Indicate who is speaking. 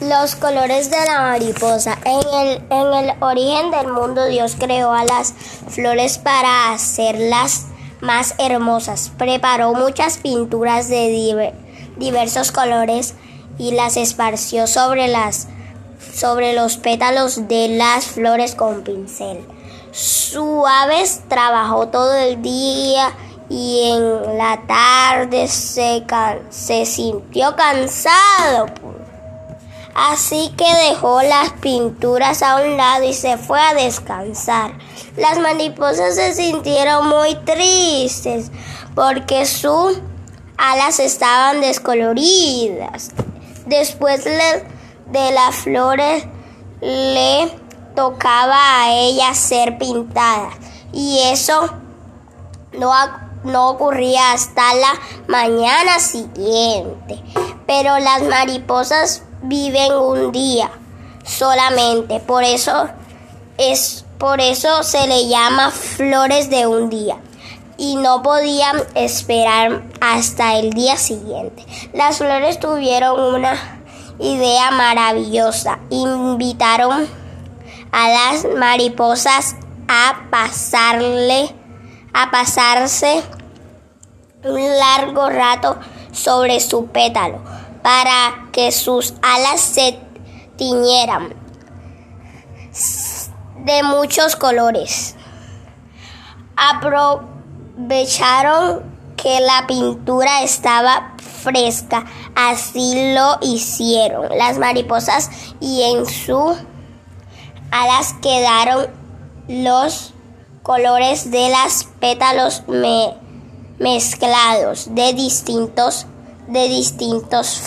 Speaker 1: Los colores de la mariposa. En el, en el origen del mundo Dios creó a las flores para hacerlas más hermosas. Preparó muchas pinturas de diversos colores y las esparció sobre, las, sobre los pétalos de las flores con pincel. Suaves trabajó todo el día y en la tarde se, se sintió cansado. Así que dejó las pinturas a un lado y se fue a descansar. Las mariposas se sintieron muy tristes porque sus alas estaban descoloridas. Después de las flores le tocaba a ella ser pintada y eso no, no ocurría hasta la mañana siguiente. Pero las mariposas viven un día solamente, por eso es por eso se le llama flores de un día y no podían esperar hasta el día siguiente. Las flores tuvieron una idea maravillosa. Invitaron a las mariposas a pasarle a pasarse un largo rato sobre su pétalo para que sus alas se tiñeran de muchos colores. Aprovecharon que la pintura estaba fresca, así lo hicieron las mariposas y en sus alas quedaron los colores de las pétalos mezclados de distintos de distintos